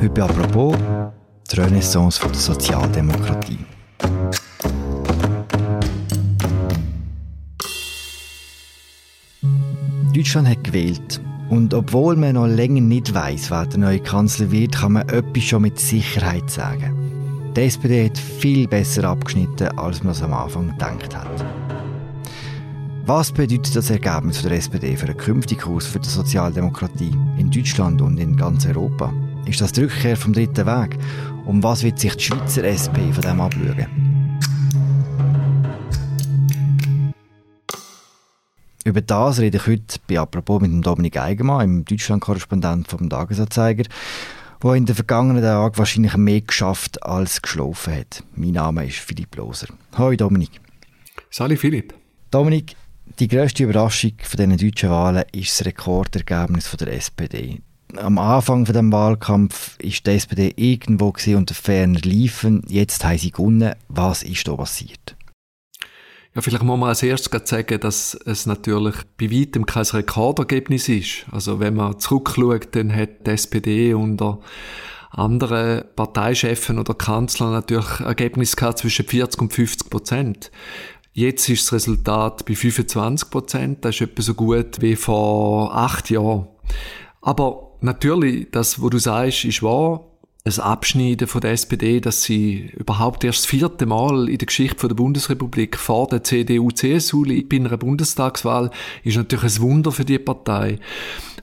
Heute apropos die Renaissance der Sozialdemokratie. Deutschland hat gewählt. Und obwohl man noch länger nicht weiß, wer der neue Kanzler wird, kann man etwas schon mit Sicherheit sagen. Die SPD hat viel besser abgeschnitten, als man es am Anfang gedacht hat. Was bedeutet das Ergebnis der SPD für den künftigen Kurs für die Sozialdemokratie in Deutschland und in ganz Europa? Ist das die Rückkehr vom dritten Weg? Und was wird sich die Schweizer SP von dem abschauen? Über das rede ich heute bei Apropos mit dem Dominik Eigenmann, dem Deutschland-Korrespondent vom Tagesanzeiger, der in den vergangenen Tagen wahrscheinlich mehr geschafft als geschlafen hat. Mein Name ist Philipp Loser. Hallo Dominik. Sali Philipp. Dominik, die grösste Überraschung von diesen deutschen Wahlen ist das Rekordergebnis von der SPD. Am Anfang von dem Wahlkampf ist die SPD irgendwo unter ferner Liefen. Jetzt haben sie gewonnen. Was ist da passiert? Ja, vielleicht muss man als erstes sagen, dass es natürlich bei weitem kein Rekordergebnis ist. Also wenn man zurückschaut, dann hat die SPD unter anderen Parteichefen oder Kanzlern natürlich Ergebnis gehabt zwischen 40 und 50 Prozent. Jetzt ist das Resultat bei 25 Prozent. Das ist etwa so gut wie vor acht Jahren. Aber natürlich, das, was du sagst, ist wahr. Ein Abschneiden von der SPD, dass sie überhaupt erst das vierte Mal in der Geschichte der Bundesrepublik vor der CDU-CSU liegt bei einer Bundestagswahl, ist natürlich ein Wunder für die Partei.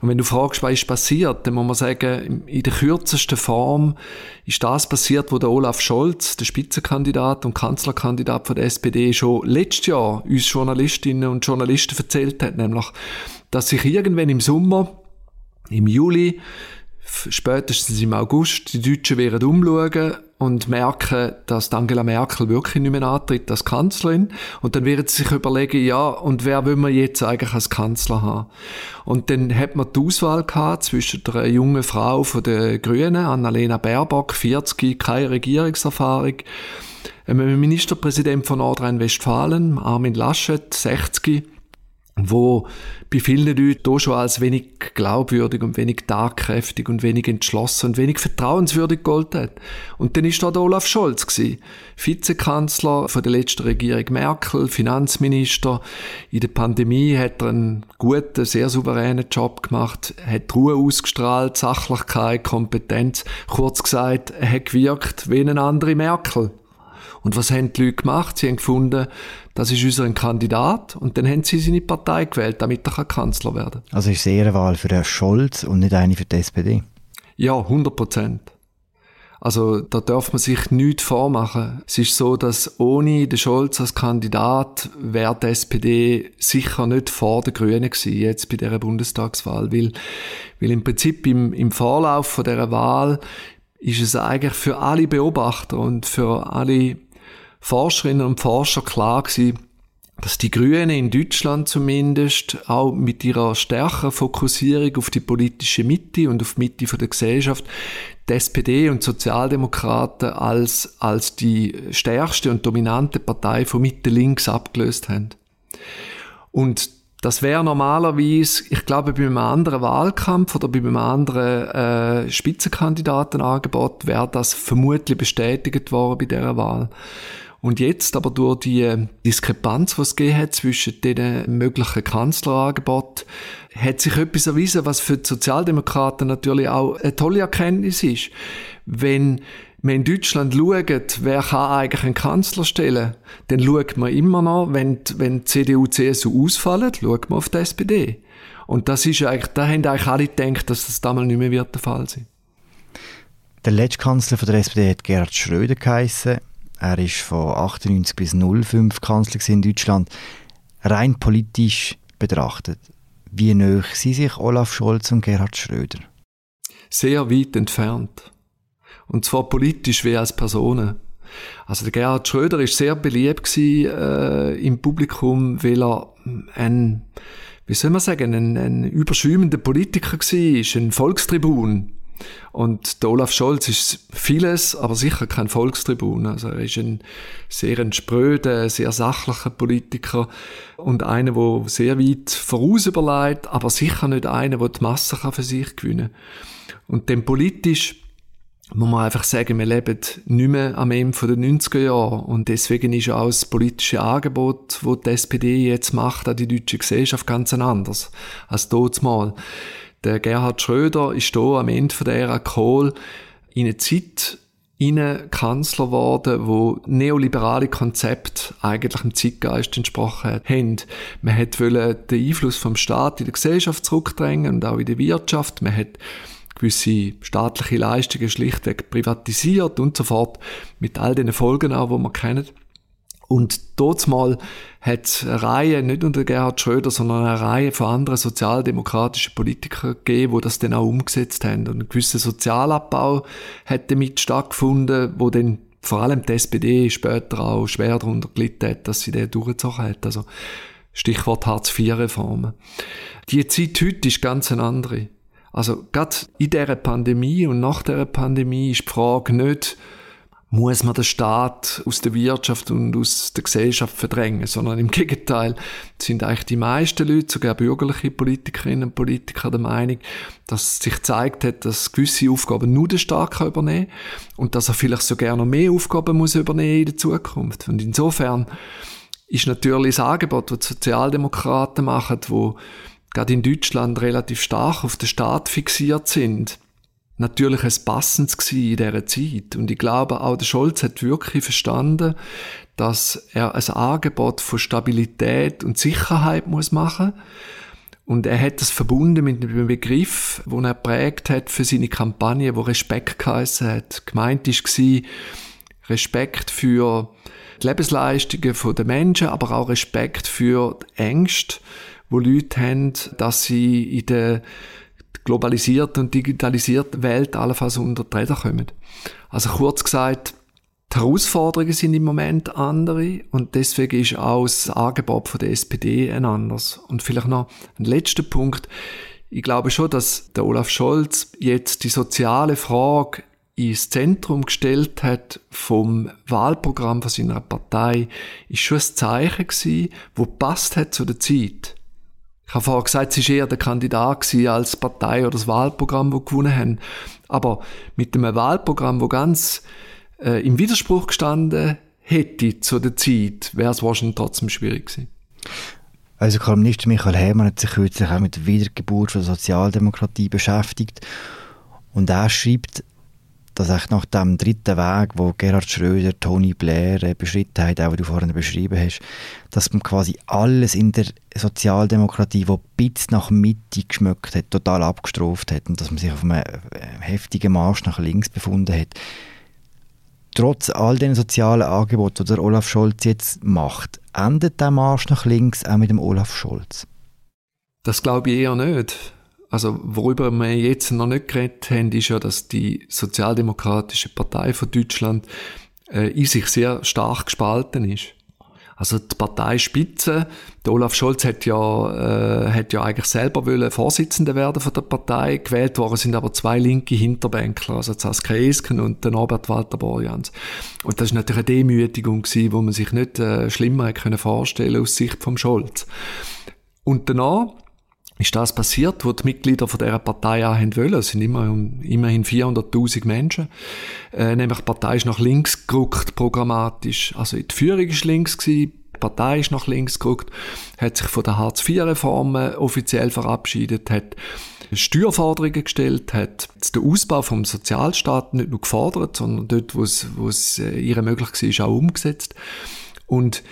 Und wenn du fragst, was ist passiert, dann muss man sagen, in der kürzesten Form ist das passiert, wo der Olaf Scholz, der Spitzenkandidat und Kanzlerkandidat von der SPD, schon letztes Jahr uns Journalistinnen und Journalisten erzählt hat, nämlich, dass sich irgendwann im Sommer, im Juli, spätestens im August, die Deutschen werden umschauen und merken, dass Angela Merkel wirklich nicht mehr antritt als Kanzlerin. Und dann werden sie sich überlegen, ja, und wer will man jetzt eigentlich als Kanzler haben? Und dann hat man die Auswahl gehabt zwischen der jungen Frau von den Grünen, Annalena Baerbock, 40, keine Regierungserfahrung, einem Ministerpräsident von Nordrhein-Westfalen, Armin Laschet, 60, wo bei vielen Leuten hier schon als wenig glaubwürdig und wenig tatkräftig und wenig entschlossen und wenig vertrauenswürdig gegolten hat. Und dann ist da der Olaf Scholz gewesen, Vizekanzler von der letzten Regierung Merkel, Finanzminister. In der Pandemie hat er einen guten, sehr souveränen Job gemacht, hat Ruhe ausgestrahlt, Sachlichkeit, Kompetenz. Kurz gesagt, er hat gewirkt wie eine andere Merkel. Und was haben die Leute gemacht? Sie haben gefunden, das ist unser Kandidat und dann haben sie seine Partei gewählt, damit er Kanzler werden kann. Also ist es eher eine Wahl für Herrn Scholz und nicht eine für die SPD? Ja, 100 Prozent. Also da darf man sich nichts vormachen. Es ist so, dass ohne den Scholz als Kandidat wäre die SPD sicher nicht vor den Grünen gewesen, jetzt bei dieser Bundestagswahl. Weil, weil im Prinzip im, im Vorlauf von dieser Wahl ist es eigentlich für alle Beobachter und für alle Forscherinnen und Forscher klar gewesen, dass die Grünen in Deutschland zumindest auch mit ihrer stärkeren Fokussierung auf die politische Mitte und auf die Mitte der Gesellschaft die SPD und Sozialdemokraten als, als die stärkste und dominante Partei von Mitte links abgelöst haben. Und das wäre normalerweise, ich glaube, bei einem anderen Wahlkampf oder bei einem anderen äh, Spitzenkandidatenangebot wäre das vermutlich bestätigt worden bei dieser Wahl. Und jetzt aber durch die äh, Diskrepanz, die es gegeben hat zwischen den möglichen Kanzlerangeboten, hat sich etwas erwiesen, was für die Sozialdemokraten natürlich auch eine tolle Erkenntnis ist. Wenn man in Deutschland schaut, wer kann eigentlich einen Kanzler stellen, dann schaut man immer noch, wenn, wenn CDU, CSU ausfallen, schaut man auf die SPD. Und das ist eigentlich, da haben eigentlich alle gedacht, dass das damals nicht mehr wird der Fall sein. Der letzte Kanzler von der SPD hat Gerhard Schröder geheissen. Er ist von 98 bis 05 Kanzler in Deutschland. Rein politisch betrachtet, wie näher sind sich Olaf Scholz und Gerhard Schröder? Sehr weit entfernt. Und zwar politisch wie als Personen. Also der Gerhard Schröder ist sehr beliebt gewesen, äh, im Publikum, weil er ein, wie soll man sagen, ein, ein überschäumender Politiker war, ein Volkstribun. Und der Olaf Scholz ist vieles, aber sicher kein Volkstribun. Also er ist ein sehr ein spröder, sehr sachlicher Politiker und einer, der sehr weit voraus überlegt, aber sicher nicht einer, der die Masse für sich gewinnen kann. Und dem politisch muss man einfach sagen, wir leben nicht mehr am Ende der 90er Jahre. Und deswegen ist auch das politische Angebot, das die SPD jetzt macht an die deutsche Gesellschaft, ganz anders als mal. Der Gerhard Schröder ist hier am Ende der Ära Kohl in eine Zeit innen Kanzler geworden, wo neoliberale Konzepte eigentlich dem Zeitgeist entsprochen haben. Man hat den Einfluss vom Staat in der Gesellschaft zurückdrängen und auch in der Wirtschaft. Man hat gewisse staatliche Leistungen schlichtweg privatisiert und so fort, mit all den Folgen auch, die man kennt. Und dort mal hat eine Reihe, nicht unter Gerhard Schröder, sondern eine Reihe von anderen sozialdemokratischen Politikern gegeben, die das dann auch umgesetzt haben. Und ein gewisser Sozialabbau hat damit stattgefunden, wo dann vor allem die SPD später auch schwer darunter gelitten hat, dass sie den durchgezogen hat. Also Stichwort Hartz-IV-Reformen. Die Zeit heute ist ganz eine andere. Also gerade in dieser Pandemie und nach dieser Pandemie ist die Frage nicht, muss man den Staat aus der Wirtschaft und aus der Gesellschaft verdrängen, sondern im Gegenteil sind eigentlich die meisten Leute, sogar bürgerliche Politikerinnen und Politiker, der Meinung, dass sich gezeigt hat, dass gewisse Aufgaben nur der Staat kann übernehmen und dass er vielleicht sogar noch mehr Aufgaben muss übernehmen in der Zukunft. Und insofern ist natürlich das Angebot, das die Sozialdemokraten machen, wo gerade in Deutschland relativ stark auf den Staat fixiert sind, natürlich ein passendes gewesen in dieser Zeit. Und ich glaube, auch der Scholz hat wirklich verstanden, dass er ein Angebot von Stabilität und Sicherheit muss machen und er hat das verbunden mit einem Begriff, den er prägt hat für seine Kampagne, wo Respekt geheißen hat. Gemeint war Respekt für die Lebensleistungen der Menschen, aber auch Respekt für die Ängste wo Leute haben, dass sie in der globalisierten und digitalisierten Welt allenfalls unter die Räder kommen. Also kurz gesagt, die Herausforderungen sind im Moment andere und deswegen ist auch das Angebot von der SPD ein anderes. Und vielleicht noch ein letzter Punkt. Ich glaube schon, dass der Olaf Scholz jetzt die soziale Frage ins Zentrum gestellt hat vom Wahlprogramm von seiner Partei, ist schon ein Zeichen gewesen, wo passt hat zu der Zeit. Ich habe vorher gesagt, sie war eher der Kandidat als Partei oder das Wahlprogramm, das gewonnen haben. Aber mit einem Wahlprogramm, wo ganz äh, im Widerspruch gestanden hätte zu der Zeit, wäre es wahrscheinlich trotzdem schwierig gewesen. Also Kolumnist Michael Herrmann hat sich kürzlich auch mit der Wiedergeburt der Sozialdemokratie beschäftigt und er schreibt, dass echt nach dem dritten Weg, wo Gerhard Schröder, Tony Blair äh, beschritten haben, auch wie du vorhin beschrieben hast, dass man quasi alles in der Sozialdemokratie, wo bis nach Mitte geschmückt hat, total abgestraft hat und dass man sich auf einem äh, heftigen Marsch nach links befunden hat. Trotz all den sozialen Angeboten, die der Olaf Scholz jetzt macht, endet der Marsch nach links auch mit dem Olaf Scholz? Das glaube ich eher nicht. Also, worüber wir jetzt noch nicht geredet haben, ist ja, dass die Sozialdemokratische Partei von Deutschland äh, in sich sehr stark gespalten ist. Also die Parteispitze, der Olaf Scholz hat ja, äh, hat ja eigentlich selber wollen Vorsitzender werden von der Partei. Gewählt worden sind aber zwei linke Hinterbänkler, also Saskia Esken und der Norbert Walter Borjans. Und das ist natürlich eine Demütigung gewesen, wo man sich nicht äh, schlimmer hätte können vorstellen aus Sicht vom Scholz. Und danach ist das passiert, wo die Mitglieder von dieser Partei auch wollen. Es sind immer, immerhin 400.000 Menschen. Äh, nämlich die Partei ist nach links gerückt, programmatisch. Also die Führung ist links gewesen, die Partei ist nach links gerückt, hat sich von der Hartz-IV-Reformen offiziell verabschiedet, hat Steuerforderungen gestellt, hat den Ausbau vom Sozialstaat nicht nur gefordert, sondern dort, wo es, wo äh, ihre möglich war, auch umgesetzt. Und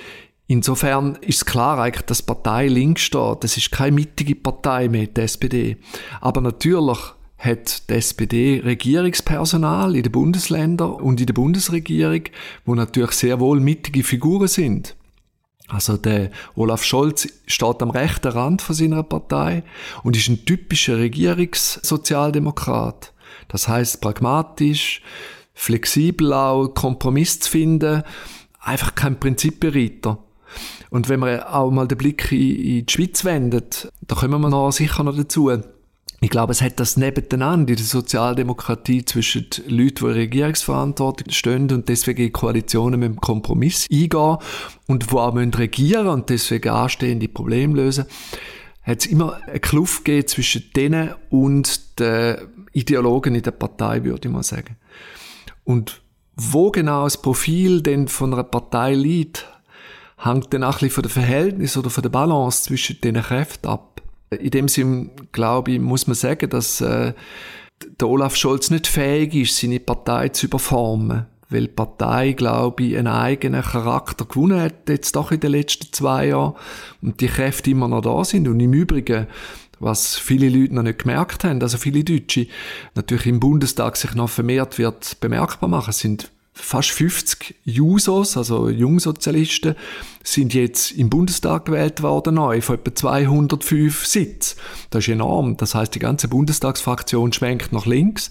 Insofern ist klar eigentlich, dass Partei links steht. Das ist keine mittige Partei mehr, die SPD. Aber natürlich hat die SPD Regierungspersonal in den Bundesländern und in der Bundesregierung, wo natürlich sehr wohl mittige Figuren sind. Also der Olaf Scholz steht am rechten Rand von seiner Partei und ist ein typischer Regierungssozialdemokrat. Das heißt pragmatisch, flexibel auch, Kompromiss zu finden, einfach kein Prinzipbereiter. Und wenn man auch mal den Blick in, in die Schweiz wendet, da kommen wir noch sicher noch dazu. Ich glaube, es hat das nebeneinander in der Sozialdemokratie zwischen den Leuten, die in Regierungsverantwortung stehen und deswegen in Koalitionen mit dem Kompromiss eingehen und die auch regieren und deswegen anstehende Probleme lösen, hat es immer eine Kluft gegeben zwischen denen und den Ideologen in der Partei, würde ich mal sagen. Und wo genau das Profil denn von einer Partei liegt, hängt dann auch ein bisschen von der Verhältnis oder von der Balance zwischen den Kräften ab. In dem Sinne, glaube ich, muss man sagen, dass äh, der Olaf Scholz nicht fähig ist, seine Partei zu überformen. Weil die Partei, glaube ich, einen eigenen Charakter gewonnen hat, jetzt doch in den letzten zwei Jahren. Und die Kräfte immer noch da sind. Und im Übrigen, was viele Leute noch nicht gemerkt haben, also viele Deutsche natürlich im Bundestag sich noch vermehrt wird bemerkbar machen, sind fast 50 Jusos, also Jungsozialisten, sind jetzt im Bundestag gewählt worden neu, von etwa 205 Sitzen. Das ist enorm. Das heißt, die ganze Bundestagsfraktion schwenkt nach links.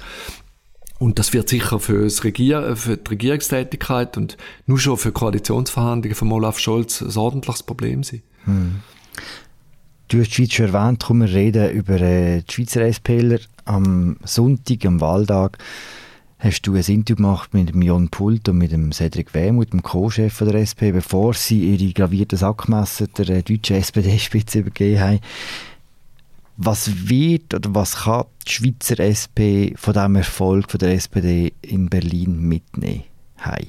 Und das wird sicher für, das Regier für die Regierungstätigkeit und nur schon für Koalitionsverhandlungen von Olaf Scholz ein ordentliches Problem sein. Hm. Du hast die Schweiz schon erwähnt, kommen wir reden über äh, die Schweizer SPler am Sonntag, am Wahltag hast du ein Interview gemacht mit dem Jon Pult und mit dem Cedric Wehmuth, dem Co-Chef der SP, bevor sie ihre gravierten Sackmesser der äh, deutschen SPD-Spitze übergeben haben. Was wird oder was kann die Schweizer SP von dem Erfolg von der SPD in Berlin mitnehmen? Hey.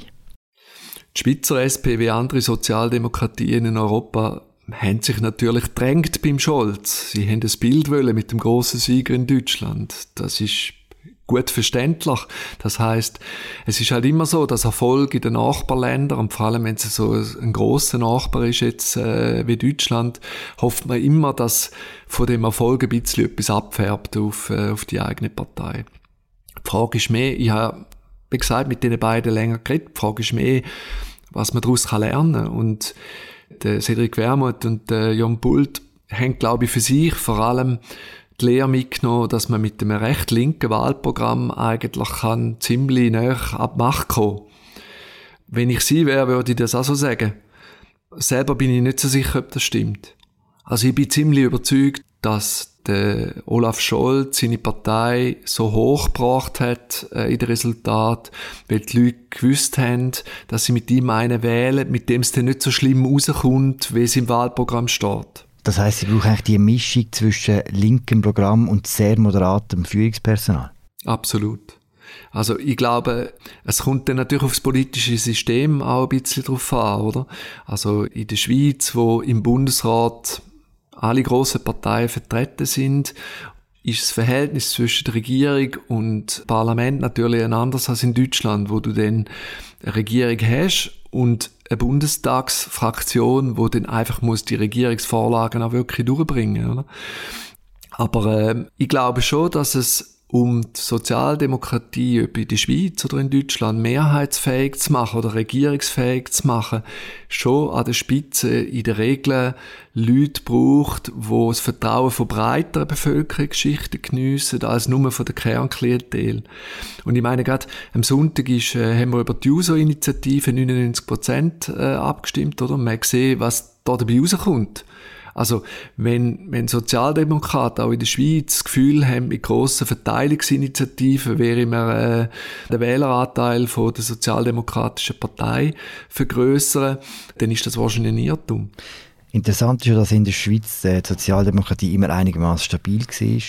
Die Schweizer SP wie andere Sozialdemokratien in Europa haben sich natürlich drängt beim Scholz. Sie haben das Bild mit dem großen Sieger in Deutschland. Das ist gut verständlich. Das heißt, es ist halt immer so, dass Erfolg in den Nachbarländern, und vor allem wenn es so ein großer Nachbar ist jetzt äh, wie Deutschland, hofft man immer, dass von dem Erfolg ein bisschen etwas abfärbt auf, äh, auf die eigene Partei. Die Frage ist mehr, ich habe, wie gesagt, mit den beiden länger geredet, die Frage ist mehr, was man daraus lernen kann. Und der Cedric Wermuth und der Jon Bult haben, glaube ich, für sich vor allem die Lehre mitgenommen, dass man mit einem recht linken Wahlprogramm eigentlich kann ziemlich näher ab Macht kommen. Wenn ich sie wäre, würde ich das auch so sagen. Selber bin ich nicht so sicher, ob das stimmt. Also ich bin ziemlich überzeugt, dass der Olaf Scholz seine Partei so hoch gebracht hat äh, in den Resultat, weil die Leute gewusst haben, dass sie mit ihm einen wählen, mit dem es dann nicht so schlimm rauskommt, wie es im Wahlprogramm steht. Das heißt, sie brauchen eigentlich die Mischung zwischen linkem Programm und sehr moderatem Führungspersonal. Absolut. Also ich glaube, es kommt dann natürlich aufs politische System auch ein bisschen drauf an, oder? Also in der Schweiz, wo im Bundesrat alle grossen Parteien vertreten sind, ist das Verhältnis zwischen der Regierung und Parlament natürlich ein anderes als in Deutschland, wo du dann eine Regierung hast und eine Bundestagsfraktion, wo dann einfach muss die Regierungsvorlagen auch wirklich durchbringen, oder? Aber äh, ich glaube schon, dass es um die Sozialdemokratie, ob in der Schweiz oder in Deutschland, mehrheitsfähig zu machen oder regierungsfähig zu machen, schon an der Spitze in der Regel Leute braucht, wo das Vertrauen von breiteren Bevölkerungsschichten geniessen, als nur von der Kernklientel. Und ich meine, gerade am Sonntag ist, äh, haben wir über die User-Initiative 99% äh, abgestimmt, oder? Und man hat was da dabei rauskommt. Also, wenn, wenn Sozialdemokraten auch in der Schweiz das Gefühl haben, mit grossen Verteilungsinitiativen wäre man äh, den Wähleranteil von der Sozialdemokratischen Partei vergrößern, dann ist das wahrscheinlich ein Irrtum. Interessant ist ja, dass in der Schweiz äh, die Sozialdemokratie immer einigermaßen stabil war.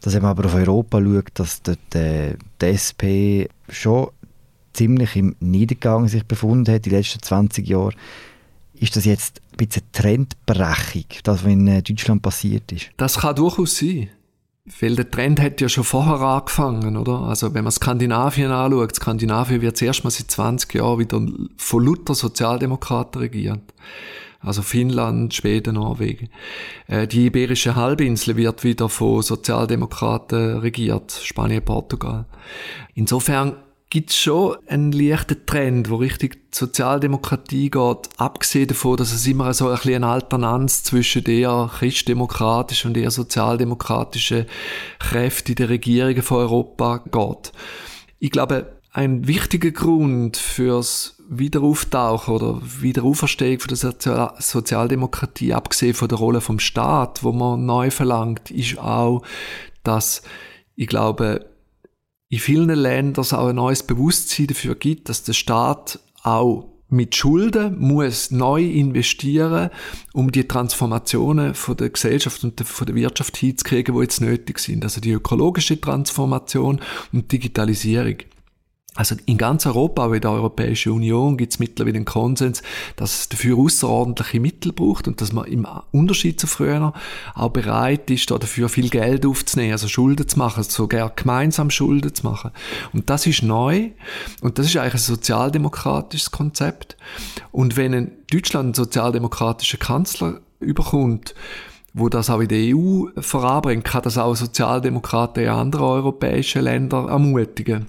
Dass man aber auf Europa schaut, dass dort, äh, die SP schon ziemlich im Niedergang sich befunden hat den letzten 20 Jahren. Ist das jetzt ein bisschen Trendbrechung, das, was in äh, Deutschland passiert ist? Das kann durchaus sein. Weil der Trend hat ja schon vorher angefangen, oder? Also, wenn man Skandinavien anschaut, Skandinavien wird zuerst mal seit 20 Jahren wieder von Luther Sozialdemokraten regiert. Also Finnland, Schweden, Norwegen. Äh, die Iberische Halbinsel wird wieder von Sozialdemokraten regiert, Spanien, Portugal. Insofern gibt es schon einen leichten Trend, wo Richtung Sozialdemokratie geht, abgesehen davon, dass es immer so ein bisschen eine Alternanz zwischen der christdemokratischen und der sozialdemokratischen Kräfte der Regierungen von Europa geht. Ich glaube, ein wichtiger Grund fürs Wiederauftauchen oder Wiederauferstehung von der Sozialdemokratie, abgesehen von der Rolle vom Staat, wo man neu verlangt, ist auch, dass ich glaube, in vielen Ländern es auch ein neues Bewusstsein dafür gibt, dass der Staat auch mit Schulden muss neu investieren, um die Transformationen von der Gesellschaft und von der Wirtschaft hinzukriegen, die jetzt nötig sind. Also die ökologische Transformation und Digitalisierung. Also in ganz Europa, auch in der Europäischen Union, gibt es mittlerweile einen Konsens, dass es dafür außerordentliche Mittel braucht und dass man im Unterschied zu früher auch bereit ist, dafür viel Geld aufzunehmen, also Schulden zu machen, sogar gemeinsam Schulden zu machen. Und das ist neu und das ist eigentlich ein sozialdemokratisches Konzept. Und wenn ein Deutschland einen sozialdemokratischen Kanzler überkommt, wo das auch in der EU voranbringt, kann das auch Sozialdemokraten in anderen europäischen Ländern ermutigen.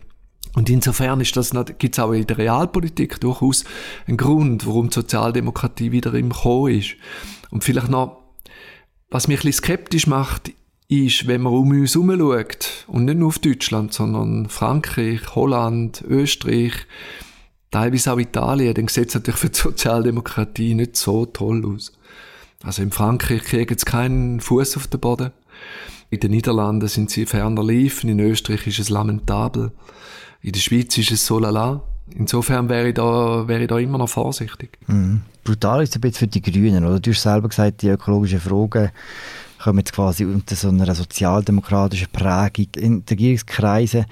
Und insofern ist das, gibt es auch in der Realpolitik durchaus einen Grund, warum die Sozialdemokratie wieder im Kommen ist. Und vielleicht noch, was mich ein skeptisch macht, ist, wenn man um uns herum schaut, und nicht nur auf Deutschland, sondern Frankreich, Holland, Österreich, teilweise auch Italien, dann sieht es natürlich für die Sozialdemokratie nicht so toll aus. Also in Frankreich kriegen sie keinen Fuß auf den Boden. In den Niederlanden sind sie ferner liefen, in Österreich ist es lamentabel. In der Schweiz ist es so lala. Insofern wäre ich da, wäre ich da immer noch vorsichtig. Mhm. Brutal ist es ein bisschen für die Grünen, oder? Du hast selber gesagt, die ökologischen Fragen kommen jetzt quasi unter so einer sozialdemokratischen Prägung in Regierungskreisen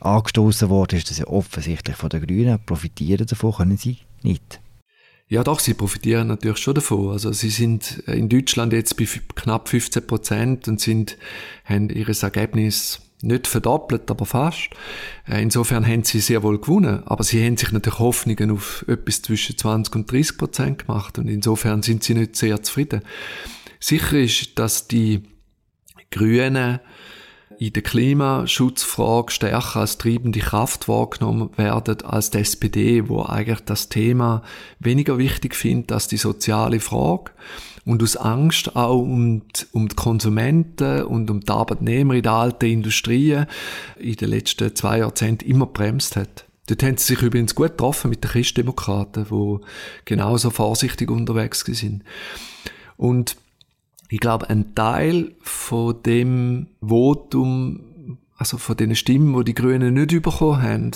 angestoßen worden. Ist das ja offensichtlich von den Grünen. Profitieren davon können sie nicht. Ja, doch, sie profitieren natürlich schon davon. Also sie sind in Deutschland jetzt bei knapp 15 Prozent und sind, haben ihres Ergebnis nicht verdoppelt, aber fast. Äh, insofern haben sie sehr wohl gewonnen, aber sie haben sich natürlich Hoffnungen auf etwas zwischen 20 und 30 Prozent gemacht und insofern sind sie nicht sehr zufrieden. Sicher ist, dass die Grünen in der Klimaschutzfrage stärker als treibende Kraft wahrgenommen werden als die SPD, wo eigentlich das Thema weniger wichtig findet als die soziale Frage und aus Angst auch um die, um die Konsumenten und um die Arbeitnehmer in der alten Industrie in den letzten zwei Jahrzehnten immer bremst hat. Dort haben sie sich übrigens gut getroffen mit den Christdemokraten, die genauso vorsichtig unterwegs sind. Und ich glaube, ein Teil von dem Votum, also von den Stimmen, wo die, die Grünen nicht bekommen haben,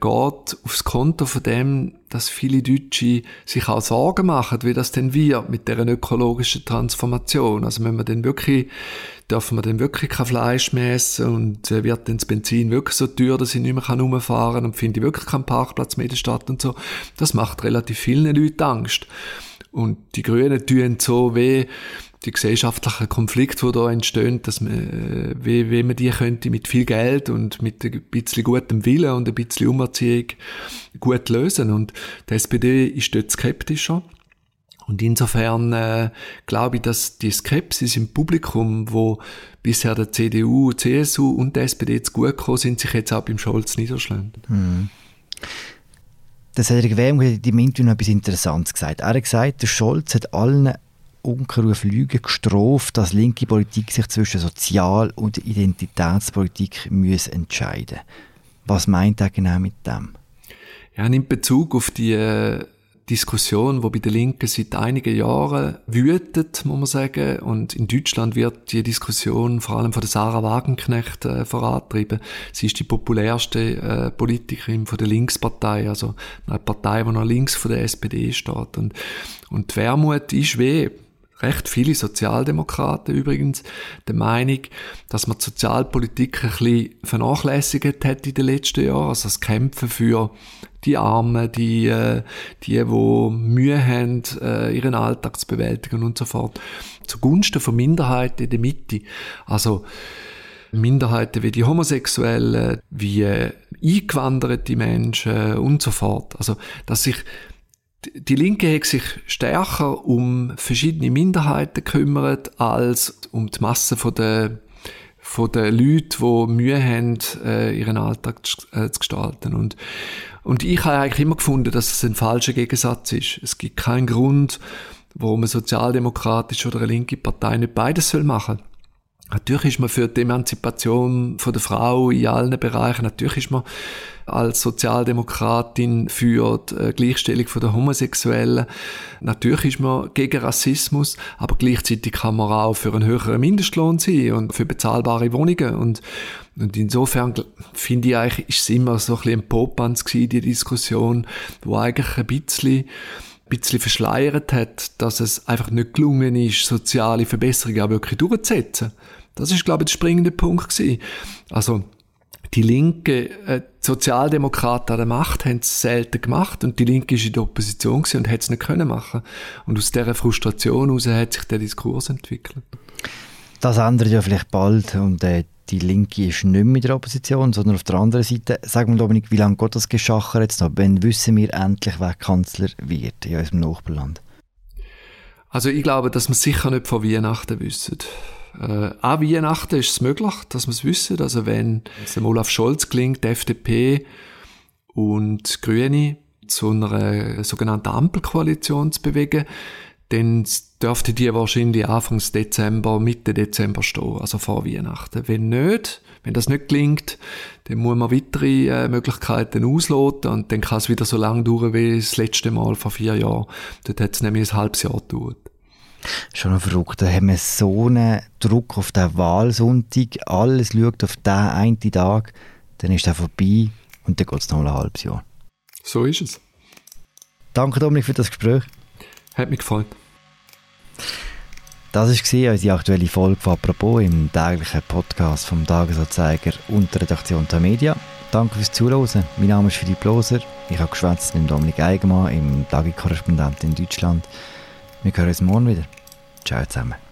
geht aufs Konto von dem, dass viele Deutsche sich auch Sorgen machen, wie das denn wird mit der ökologischen Transformation. Also wenn man denn wirklich, dürfen wir denn wirklich kein Fleisch mehr essen und äh, wird denn das Benzin wirklich so teuer, dass ich nicht mehr rumfahren kann und finde ich wirklich keinen Parkplatz mehr in der Stadt und so. Das macht relativ vielen Leuten Angst. Und die Grünen tun so weh, die gesellschaftlichen Konflikte, die da entstehen, dass man, äh, wie, wie man die könnte mit viel Geld und mit ein bisschen gutem Willen und ein bisschen Umerziehung gut lösen. Und die SPD ist dort skeptischer. Und insofern äh, glaube ich, dass die Skepsis im Publikum, wo bisher der CDU, CSU und der SPD zu gut gekommen sind, sich jetzt auch beim Scholz niederschlagen. Mhm. Das hat der Gewähm die Mintu noch etwas Interessantes gesagt. Er hat gesagt, der Scholz hat allen Unkenruf Lügen gestraft, dass linke Politik sich zwischen Sozial- und Identitätspolitik muss entscheiden Was meint er genau mit dem? Ja, in Bezug auf die äh, Diskussion, die bei der Linken seit einigen Jahren wütet, muss man sagen. Und in Deutschland wird die Diskussion vor allem von der Sarah Wagenknecht äh, vorantrieben. Sie ist die populärste äh, Politikerin von der Linkspartei, also eine Partei, die noch links von der SPD steht. Und, und die Wermut ist weh recht viele Sozialdemokraten übrigens der Meinung, dass man die Sozialpolitik ein bisschen vernachlässigt hat in den letzten Jahren. Also das Kämpfen für die Armen, die, äh, die, die Mühe haben, äh, ihren Alltag zu bewältigen und so fort. Zugunsten von Minderheiten in der Mitte. Also, Minderheiten wie die Homosexuellen, wie äh, eingewanderte Menschen und so fort. Also, dass sich die Linke hat sich stärker um verschiedene Minderheiten gekümmert, als um die Masse von der von den Leuten, die Mühe haben, äh, ihren Alltag zu, äh, zu gestalten. Und, und ich habe eigentlich immer gefunden, dass es ein falscher Gegensatz ist. Es gibt keinen Grund, warum eine sozialdemokratische oder eine linke Partei nicht beides soll machen Natürlich ist man für die Emanzipation von der Frau in allen Bereichen, natürlich ist man als Sozialdemokratin für die äh, Gleichstellung der Homosexuellen. Natürlich ist man gegen Rassismus, aber gleichzeitig kann man auch für einen höheren Mindestlohn sein und für bezahlbare Wohnungen und und insofern finde ich eigentlich, ist es immer so ein bisschen ein Popanz gewesen, die Diskussion, wo eigentlich ein bisschen bisschen verschleiert hat, dass es einfach nicht gelungen ist, soziale Verbesserungen auch wirklich durchzusetzen. Das ist, glaube ich, der springende Punkt gewesen. Also, die Linke, äh, die Sozialdemokraten an der Macht haben es selten gemacht und die Linke ist in der Opposition und hat es nicht können machen. Und aus dieser Frustration heraus hat sich der Diskurs entwickelt. Das ändert ja vielleicht bald und äh, die Linke ist nicht mehr in der Opposition, sondern auf der anderen Seite. Sag mal, Dominik, wie lange geht das Geschacher jetzt noch? Wann wissen wir endlich, wer Kanzler wird in unserem Nachbarland? Also ich glaube, dass wir sicher nicht vor Weihnachten wissen. Äh, an Weihnachten ist es möglich, dass wir es wissen. Also wenn es dem Olaf Scholz gelingt, die FDP und die Grüne zu einer sogenannten Ampelkoalition zu bewegen, dann dürfte die wahrscheinlich Anfang Dezember, Mitte Dezember stehen, also vor Weihnachten. Wenn nicht, wenn das nicht gelingt, dann muss man weitere äh, Möglichkeiten ausloten und dann kann es wieder so lange dauern wie das letzte Mal vor vier Jahren. Dort hat es nämlich ein halbes Jahr gedauert. Schon noch verrückt, da haben wir so einen Druck auf den Wahlsonntag, alles schaut auf den einen Tag, dann ist er vorbei und dann geht es noch ein halbes Jahr. So ist es. Danke Dominik für das Gespräch. Hat mich gefreut. Das war unsere aktuelle Folge von «Apropos» im täglichen Podcast vom Tagesanzeiger und der Redaktion der Media. Danke fürs Zuhören. Mein Name ist Philipp Loser. Ich habe geschwätzt mit Dominik Eigenmann, im Tagekorrespondent in Deutschland. Wir hören uns morgen wieder. Ciao zusammen.